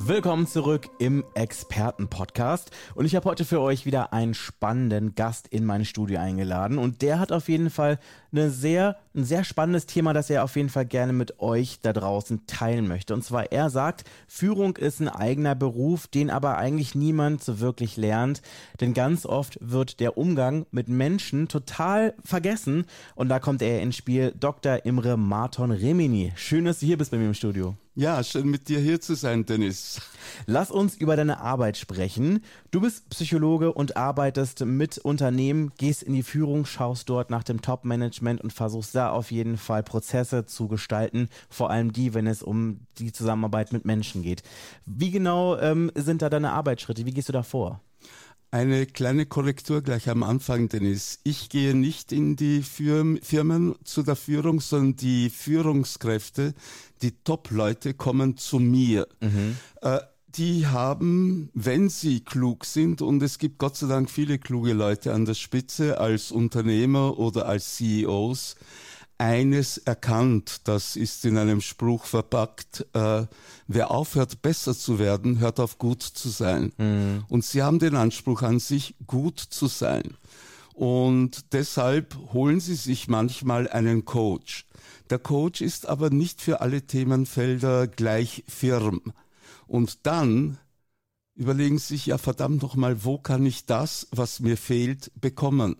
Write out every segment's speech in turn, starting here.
Willkommen zurück im Experten-Podcast. Und ich habe heute für euch wieder einen spannenden Gast in mein Studio eingeladen. Und der hat auf jeden Fall eine sehr, ein sehr spannendes Thema, das er auf jeden Fall gerne mit euch da draußen teilen möchte. Und zwar, er sagt, Führung ist ein eigener Beruf, den aber eigentlich niemand so wirklich lernt. Denn ganz oft wird der Umgang mit Menschen total vergessen. Und da kommt er ins Spiel, Dr. Imre Marton Remini. Schön, dass du hier bist bei mir im Studio. Ja, schön mit dir hier zu sein, Dennis. Lass uns über deine Arbeit sprechen. Du bist Psychologe und arbeitest mit Unternehmen, gehst in die Führung, schaust dort nach dem Top-Management und versuchst da auf jeden Fall Prozesse zu gestalten, vor allem die, wenn es um die Zusammenarbeit mit Menschen geht. Wie genau ähm, sind da deine Arbeitsschritte? Wie gehst du da vor? Eine kleine Korrektur gleich am Anfang, Dennis. Ich gehe nicht in die Firmen zu der Führung, sondern die Führungskräfte, die Top-Leute kommen zu mir. Mhm. Äh, die haben, wenn sie klug sind, und es gibt Gott sei Dank viele kluge Leute an der Spitze als Unternehmer oder als CEOs, eines erkannt, das ist in einem Spruch verpackt, äh, wer aufhört besser zu werden, hört auf gut zu sein. Mhm. Und sie haben den Anspruch an sich, gut zu sein. Und deshalb holen sie sich manchmal einen Coach. Der Coach ist aber nicht für alle Themenfelder gleich firm. Und dann überlegen sie sich, ja verdammt nochmal, wo kann ich das, was mir fehlt, bekommen?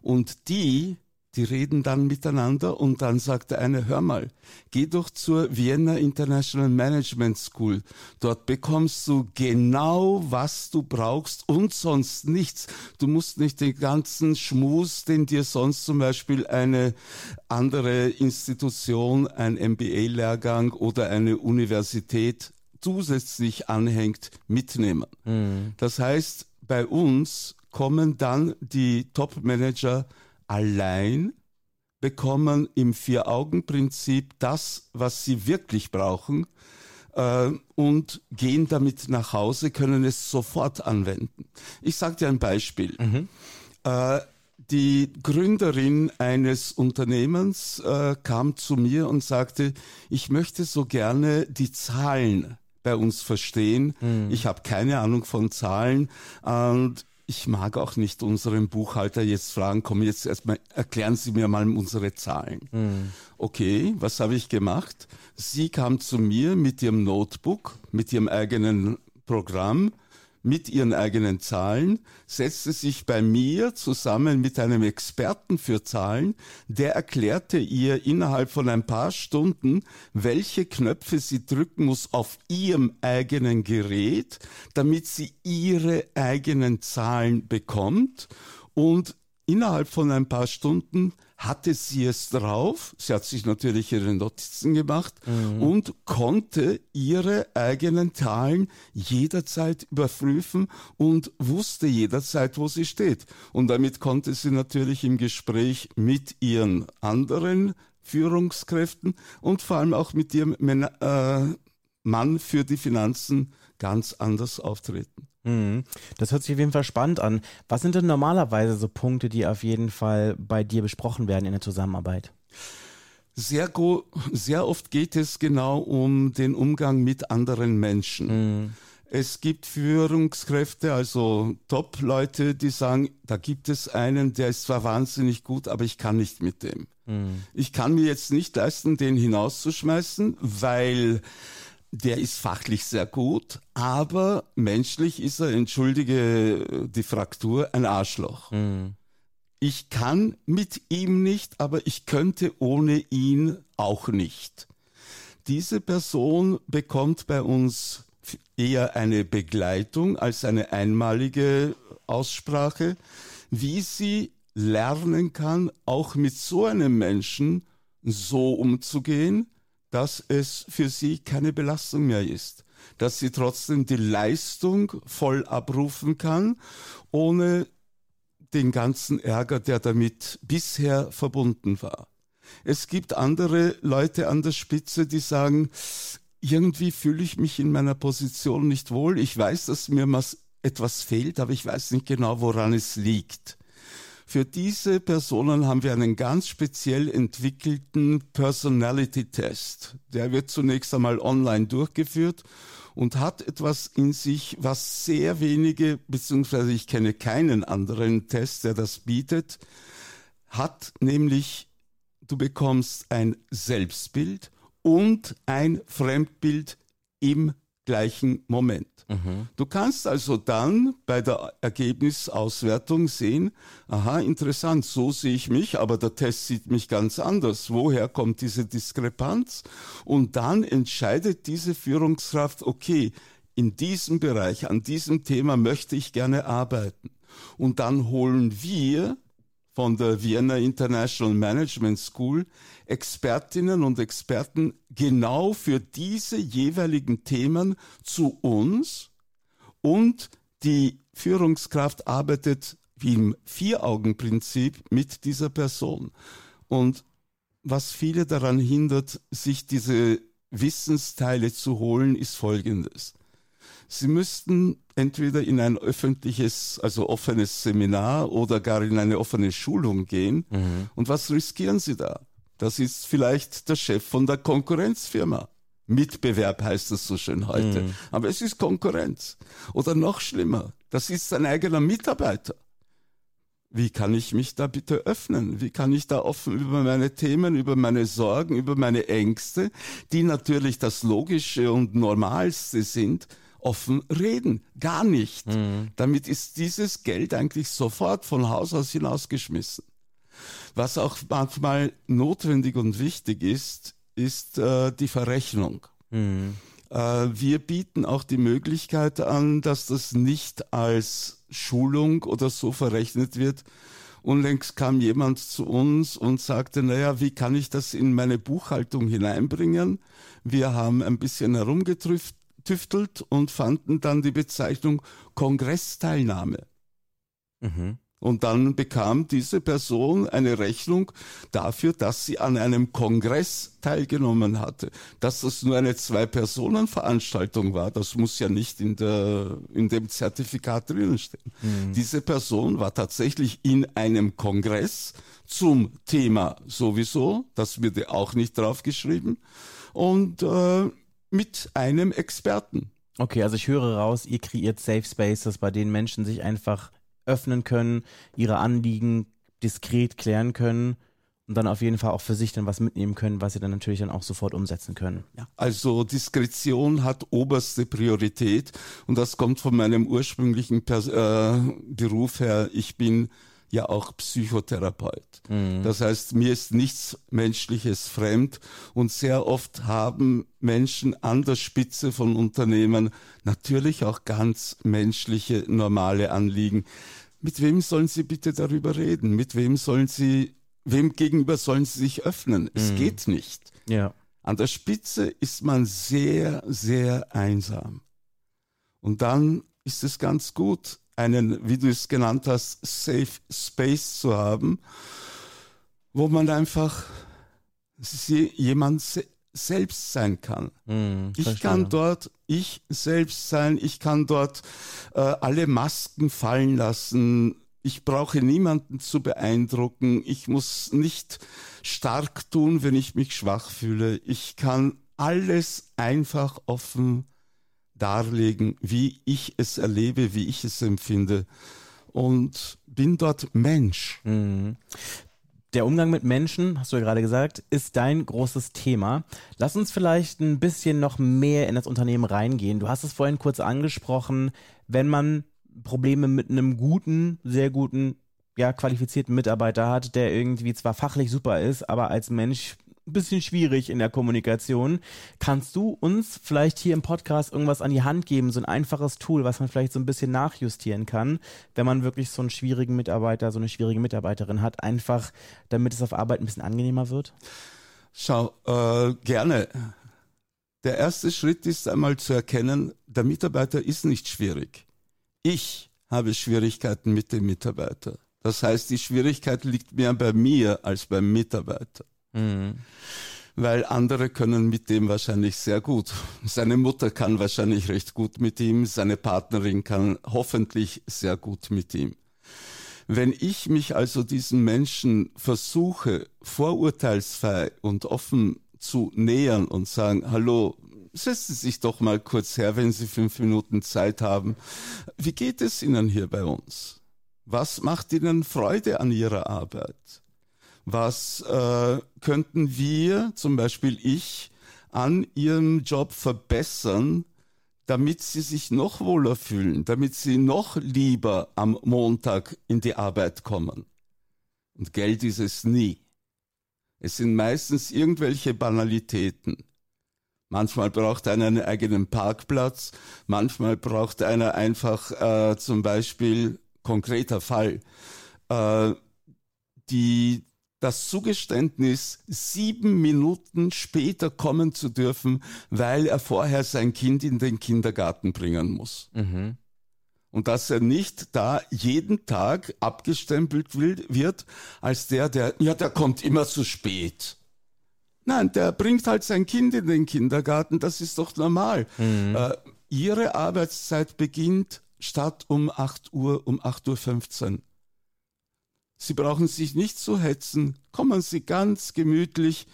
Und die die reden dann miteinander und dann sagt der eine, hör mal, geh doch zur Vienna International Management School. Dort bekommst du genau, was du brauchst und sonst nichts. Du musst nicht den ganzen Schmus, den dir sonst zum Beispiel eine andere Institution, ein MBA-Lehrgang oder eine Universität zusätzlich anhängt, mitnehmen. Mhm. Das heißt, bei uns kommen dann die Top-Manager allein bekommen im Vier-Augen-Prinzip das, was sie wirklich brauchen äh, und gehen damit nach Hause, können es sofort anwenden. Ich sage dir ein Beispiel. Mhm. Äh, die Gründerin eines Unternehmens äh, kam zu mir und sagte, ich möchte so gerne die Zahlen bei uns verstehen. Mhm. Ich habe keine Ahnung von Zahlen und ich mag auch nicht unseren Buchhalter jetzt fragen, komm jetzt erstmal, erklären Sie mir mal unsere Zahlen. Mhm. Okay, was habe ich gemacht? Sie kam zu mir mit ihrem Notebook, mit ihrem eigenen Programm mit ihren eigenen Zahlen, setzte sich bei mir zusammen mit einem Experten für Zahlen, der erklärte ihr innerhalb von ein paar Stunden, welche Knöpfe sie drücken muss auf ihrem eigenen Gerät, damit sie ihre eigenen Zahlen bekommt. Und innerhalb von ein paar Stunden hatte sie es drauf. Sie hat sich natürlich ihre Notizen gemacht mhm. und konnte ihre eigenen Zahlen jederzeit überprüfen und wusste jederzeit, wo sie steht. Und damit konnte sie natürlich im Gespräch mit ihren anderen Führungskräften und vor allem auch mit ihrem äh, Mann für die Finanzen ganz anders auftreten. Mhm. Das hört sich auf jeden Fall spannend an. Was sind denn normalerweise so Punkte, die auf jeden Fall bei dir besprochen werden in der Zusammenarbeit? Sehr, sehr oft geht es genau um den Umgang mit anderen Menschen. Mhm. Es gibt Führungskräfte, also Top-Leute, die sagen, da gibt es einen, der ist zwar wahnsinnig gut, aber ich kann nicht mit dem. Mhm. Ich kann mir jetzt nicht leisten, den hinauszuschmeißen, weil der ist fachlich sehr gut, aber menschlich ist er, entschuldige die Fraktur, ein Arschloch. Mhm. Ich kann mit ihm nicht, aber ich könnte ohne ihn auch nicht. Diese Person bekommt bei uns eher eine Begleitung als eine einmalige Aussprache, wie sie lernen kann, auch mit so einem Menschen so umzugehen, dass es für sie keine Belastung mehr ist, dass sie trotzdem die Leistung voll abrufen kann, ohne den ganzen Ärger, der damit bisher verbunden war. Es gibt andere Leute an der Spitze, die sagen, irgendwie fühle ich mich in meiner Position nicht wohl. Ich weiß, dass mir was, etwas fehlt, aber ich weiß nicht genau, woran es liegt. Für diese Personen haben wir einen ganz speziell entwickelten Personality Test. Der wird zunächst einmal online durchgeführt und hat etwas in sich, was sehr wenige, beziehungsweise ich kenne keinen anderen Test, der das bietet, hat nämlich, du bekommst ein Selbstbild und ein Fremdbild im gleichen Moment. Du kannst also dann bei der Ergebnisauswertung sehen, aha, interessant, so sehe ich mich, aber der Test sieht mich ganz anders. Woher kommt diese Diskrepanz? Und dann entscheidet diese Führungskraft, okay, in diesem Bereich, an diesem Thema möchte ich gerne arbeiten. Und dann holen wir von der Vienna International Management School Expertinnen und Experten genau für diese jeweiligen Themen zu uns und die Führungskraft arbeitet wie im Vier-Augen-Prinzip mit dieser Person. Und was viele daran hindert, sich diese Wissensteile zu holen, ist Folgendes. Sie müssten entweder in ein öffentliches, also offenes Seminar oder gar in eine offene Schulung gehen. Mhm. Und was riskieren Sie da? Das ist vielleicht der Chef von der Konkurrenzfirma. Mitbewerb heißt das so schön heute. Mhm. Aber es ist Konkurrenz. Oder noch schlimmer, das ist sein eigener Mitarbeiter. Wie kann ich mich da bitte öffnen? Wie kann ich da offen über meine Themen, über meine Sorgen, über meine Ängste, die natürlich das Logische und Normalste sind, offen reden. Gar nicht. Mhm. Damit ist dieses Geld eigentlich sofort von Haus aus hinausgeschmissen. Was auch manchmal notwendig und wichtig ist, ist äh, die Verrechnung. Mhm. Äh, wir bieten auch die Möglichkeit an, dass das nicht als Schulung oder so verrechnet wird. Unlängst kam jemand zu uns und sagte, naja, wie kann ich das in meine Buchhaltung hineinbringen? Wir haben ein bisschen herumgetrüft tüftelt und fanden dann die Bezeichnung Kongressteilnahme. Mhm. Und dann bekam diese Person eine Rechnung dafür, dass sie an einem Kongress teilgenommen hatte. Dass das nur eine Zwei-Personen-Veranstaltung war, das muss ja nicht in, der, in dem Zertifikat drinnen stehen. Mhm. Diese Person war tatsächlich in einem Kongress zum Thema sowieso, das wird auch nicht draufgeschrieben. Und äh, mit einem Experten. Okay, also ich höre raus, ihr kreiert Safe Spaces, bei denen Menschen sich einfach öffnen können, ihre Anliegen diskret klären können und dann auf jeden Fall auch für sich dann was mitnehmen können, was sie dann natürlich dann auch sofort umsetzen können. Ja. Also Diskretion hat oberste Priorität und das kommt von meinem ursprünglichen Pers äh, Beruf her. Ich bin ja auch Psychotherapeut. Mhm. Das heißt, mir ist nichts Menschliches fremd und sehr oft haben Menschen an der Spitze von Unternehmen natürlich auch ganz menschliche, normale Anliegen. Mit wem sollen sie bitte darüber reden? Mit wem sollen sie, wem gegenüber sollen sie sich öffnen? Mhm. Es geht nicht. Ja. An der Spitze ist man sehr, sehr einsam. Und dann ist es ganz gut, einen, wie du es genannt hast, Safe Space zu haben, wo man einfach jemand selbst sein kann. Mm, ich kann dort ich selbst sein, ich kann dort äh, alle Masken fallen lassen. Ich brauche niemanden zu beeindrucken. Ich muss nicht stark tun, wenn ich mich schwach fühle. Ich kann alles einfach offen darlegen, wie ich es erlebe, wie ich es empfinde und bin dort Mensch. Mhm. Der Umgang mit Menschen, hast du ja gerade gesagt, ist dein großes Thema. Lass uns vielleicht ein bisschen noch mehr in das Unternehmen reingehen. Du hast es vorhin kurz angesprochen, wenn man Probleme mit einem guten, sehr guten, ja, qualifizierten Mitarbeiter hat, der irgendwie zwar fachlich super ist, aber als Mensch ein bisschen schwierig in der Kommunikation. Kannst du uns vielleicht hier im Podcast irgendwas an die Hand geben, so ein einfaches Tool, was man vielleicht so ein bisschen nachjustieren kann, wenn man wirklich so einen schwierigen Mitarbeiter, so eine schwierige Mitarbeiterin hat, einfach damit es auf Arbeit ein bisschen angenehmer wird? Schau, äh, gerne. Der erste Schritt ist einmal zu erkennen, der Mitarbeiter ist nicht schwierig. Ich habe Schwierigkeiten mit dem Mitarbeiter. Das heißt, die Schwierigkeit liegt mehr bei mir als beim Mitarbeiter. Mhm. Weil andere können mit dem wahrscheinlich sehr gut. Seine Mutter kann wahrscheinlich recht gut mit ihm, seine Partnerin kann hoffentlich sehr gut mit ihm. Wenn ich mich also diesen Menschen versuche, vorurteilsfrei und offen zu nähern und sagen, hallo, setzen Sie sich doch mal kurz her, wenn Sie fünf Minuten Zeit haben. Wie geht es Ihnen hier bei uns? Was macht Ihnen Freude an Ihrer Arbeit? Was äh, könnten wir, zum Beispiel ich, an Ihrem Job verbessern, damit sie sich noch wohler fühlen, damit sie noch lieber am Montag in die Arbeit kommen. Und Geld ist es nie. Es sind meistens irgendwelche Banalitäten. Manchmal braucht einer einen eigenen Parkplatz, manchmal braucht einer einfach äh, zum Beispiel, konkreter Fall, äh, die das Zugeständnis, sieben Minuten später kommen zu dürfen, weil er vorher sein Kind in den Kindergarten bringen muss. Mhm. Und dass er nicht da jeden Tag abgestempelt wird als der, der, ja, der kommt immer zu spät. Nein, der bringt halt sein Kind in den Kindergarten, das ist doch normal. Mhm. Äh, ihre Arbeitszeit beginnt statt um 8 Uhr, um 8.15 Uhr. Sie brauchen sich nicht zu hetzen. Kommen Sie ganz gemütlich.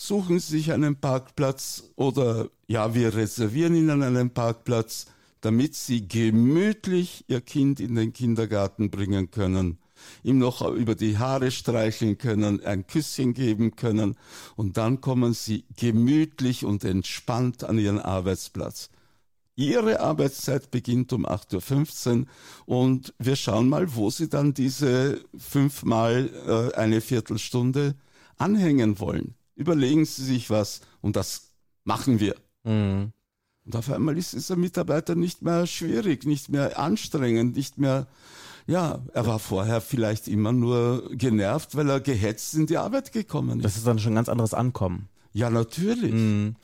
Suchen Sie sich einen Parkplatz oder ja, wir reservieren Ihnen einen Parkplatz, damit Sie gemütlich Ihr Kind in den Kindergarten bringen können, ihm noch über die Haare streicheln können, ein Küsschen geben können und dann kommen Sie gemütlich und entspannt an Ihren Arbeitsplatz. Ihre Arbeitszeit beginnt um 8.15 Uhr und wir schauen mal, wo Sie dann diese fünfmal äh, eine Viertelstunde anhängen wollen. Überlegen Sie sich was und das machen wir. Mhm. Und auf einmal ist dieser Mitarbeiter nicht mehr schwierig, nicht mehr anstrengend, nicht mehr, ja, er war vorher vielleicht immer nur genervt, weil er gehetzt in die Arbeit gekommen ist. Das ist dann schon ein ganz anderes Ankommen. Ja, natürlich. Mm.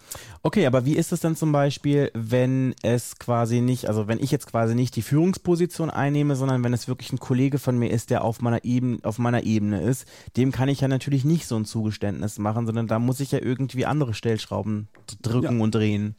Okay, aber wie ist es denn zum Beispiel, wenn es quasi nicht, also wenn ich jetzt quasi nicht die Führungsposition einnehme, sondern wenn es wirklich ein Kollege von mir ist, der auf meiner Ebene, auf meiner Ebene ist, dem kann ich ja natürlich nicht so ein Zugeständnis machen, sondern da muss ich ja irgendwie andere Stellschrauben drücken ja. und drehen.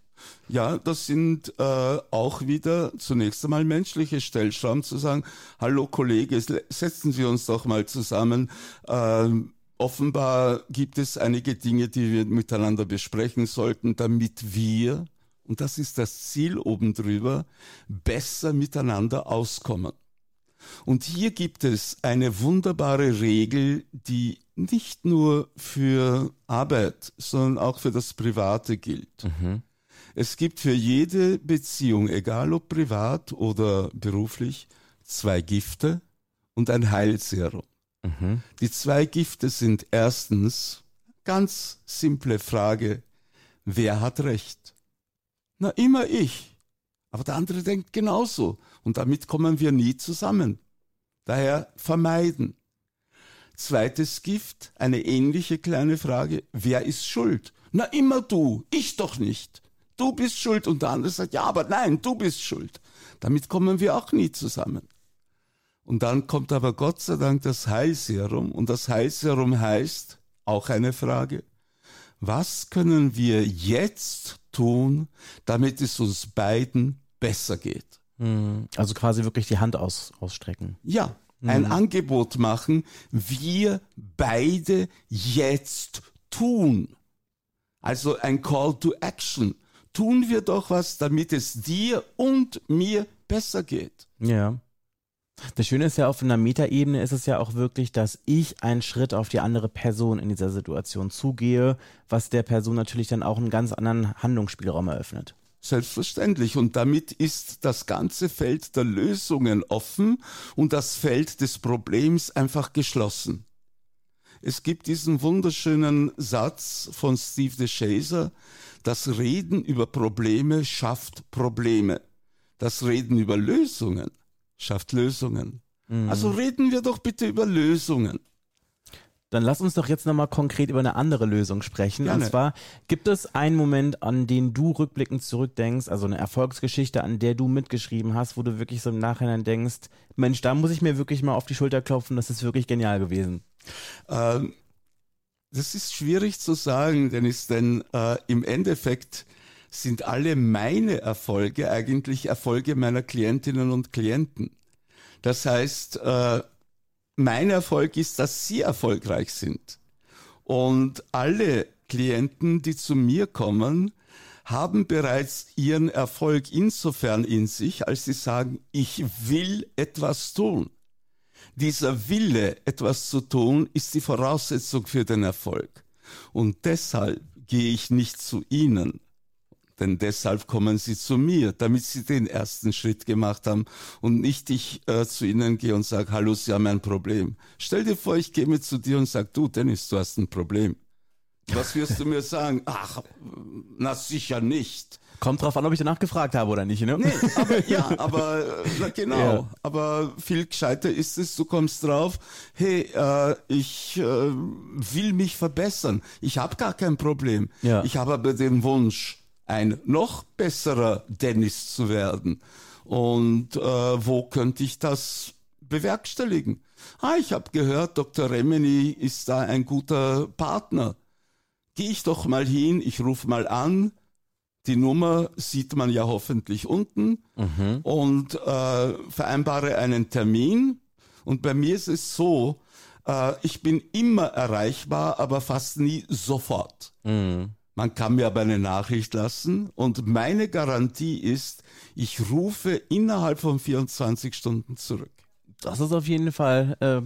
Ja, das sind äh, auch wieder zunächst einmal menschliche Stellschrauben zu sagen, hallo Kollege, setzen Sie uns doch mal zusammen. Ähm, offenbar gibt es einige Dinge, die wir miteinander besprechen sollten, damit wir, und das ist das Ziel oben drüber, besser miteinander auskommen. Und hier gibt es eine wunderbare Regel, die nicht nur für Arbeit, sondern auch für das Private gilt. Mhm. Es gibt für jede Beziehung, egal ob privat oder beruflich, zwei Gifte und ein Heilserum. Mhm. Die zwei Gifte sind erstens, ganz simple Frage, wer hat recht? Na, immer ich. Aber der andere denkt genauso. Und damit kommen wir nie zusammen. Daher vermeiden. Zweites Gift, eine ähnliche kleine Frage, wer ist schuld? Na, immer du, ich doch nicht. Du bist schuld. Und der andere sagt, ja, aber nein, du bist schuld. Damit kommen wir auch nie zusammen. Und dann kommt aber Gott sei Dank das Heilserum. Und das Heilserum heißt, auch eine Frage, was können wir jetzt tun, damit es uns beiden besser geht? Hm, also quasi wirklich die Hand aus, ausstrecken. Ja, ein mhm. Angebot machen, wir beide jetzt tun. Also ein Call to Action. Tun wir doch was, damit es dir und mir besser geht. Ja. Das Schöne ist ja, auf einer Metaebene ist es ja auch wirklich, dass ich einen Schritt auf die andere Person in dieser Situation zugehe, was der Person natürlich dann auch einen ganz anderen Handlungsspielraum eröffnet. Selbstverständlich. Und damit ist das ganze Feld der Lösungen offen und das Feld des Problems einfach geschlossen. Es gibt diesen wunderschönen Satz von Steve DeShazer, das Reden über Probleme schafft Probleme. Das Reden über Lösungen schafft Lösungen. Mhm. Also reden wir doch bitte über Lösungen. Dann lass uns doch jetzt nochmal konkret über eine andere Lösung sprechen. Gerne. Und zwar, gibt es einen Moment, an den du rückblickend zurückdenkst, also eine Erfolgsgeschichte, an der du mitgeschrieben hast, wo du wirklich so im Nachhinein denkst, Mensch, da muss ich mir wirklich mal auf die Schulter klopfen, das ist wirklich genial gewesen. Ähm, Das ist schwierig zu sagen, Dennis, denn äh, im Endeffekt sind alle meine Erfolge eigentlich Erfolge meiner Klientinnen und Klienten. Das heißt, äh, mein Erfolg ist, dass sie erfolgreich sind. Und alle Klienten, die zu mir kommen, haben bereits ihren Erfolg insofern in sich, als sie sagen, ich will etwas tun. Dieser Wille, etwas zu tun, ist die Voraussetzung für den Erfolg. Und deshalb gehe ich nicht zu ihnen, denn deshalb kommen sie zu mir, damit sie den ersten Schritt gemacht haben und nicht ich äh, zu ihnen gehe und sage, hallo, Sie haben ein Problem. Stell dir vor, ich gehe mit zu dir und sage, du Dennis, du hast ein Problem. Was wirst du mir sagen? Ach, na sicher nicht. Kommt drauf an, ob ich danach gefragt habe oder nicht, ne? Nee, aber ja, aber na, genau. Ja. Aber viel gescheiter ist es, du kommst drauf, hey, äh, ich äh, will mich verbessern. Ich habe gar kein Problem. Ja. Ich habe aber den Wunsch, ein noch besserer Dennis zu werden. Und äh, wo könnte ich das bewerkstelligen? Ah, ich habe gehört, Dr. Remini ist da ein guter Partner. Gehe ich doch mal hin, ich rufe mal an, die Nummer sieht man ja hoffentlich unten mhm. und äh, vereinbare einen Termin. Und bei mir ist es so, äh, ich bin immer erreichbar, aber fast nie sofort. Mhm. Man kann mir aber eine Nachricht lassen und meine Garantie ist, ich rufe innerhalb von 24 Stunden zurück. Das ist auf jeden Fall äh,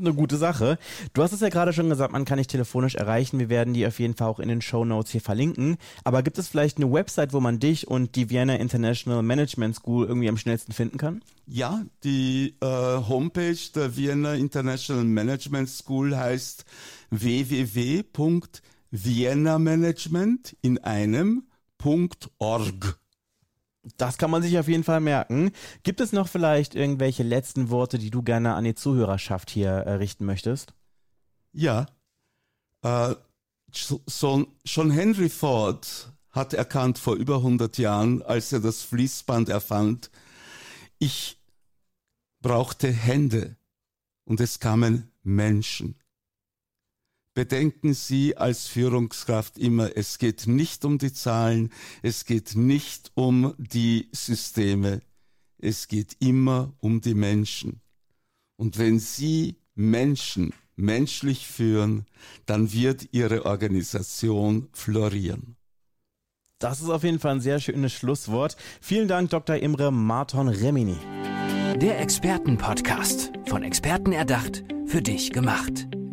eine gute Sache. Du hast es ja gerade schon gesagt, man kann dich telefonisch erreichen. Wir werden die auf jeden Fall auch in den Show Notes hier verlinken. Aber gibt es vielleicht eine Website, wo man dich und die Vienna International Management School irgendwie am schnellsten finden kann? Ja, die äh, Homepage der Vienna International Management School heißt www.viennamanagement in einem.org. Das kann man sich auf jeden Fall merken. Gibt es noch vielleicht irgendwelche letzten Worte, die du gerne an die Zuhörerschaft hier äh, richten möchtest? Ja. Äh, so, schon Henry Ford hat erkannt vor über 100 Jahren, als er das Fließband erfand, ich brauchte Hände und es kamen Menschen. Bedenken Sie als Führungskraft immer, es geht nicht um die Zahlen, es geht nicht um die Systeme, es geht immer um die Menschen. Und wenn Sie Menschen menschlich führen, dann wird Ihre Organisation florieren. Das ist auf jeden Fall ein sehr schönes Schlusswort. Vielen Dank, Dr. Imre Marton Remini. Der Expertenpodcast. Von Experten erdacht, für dich gemacht.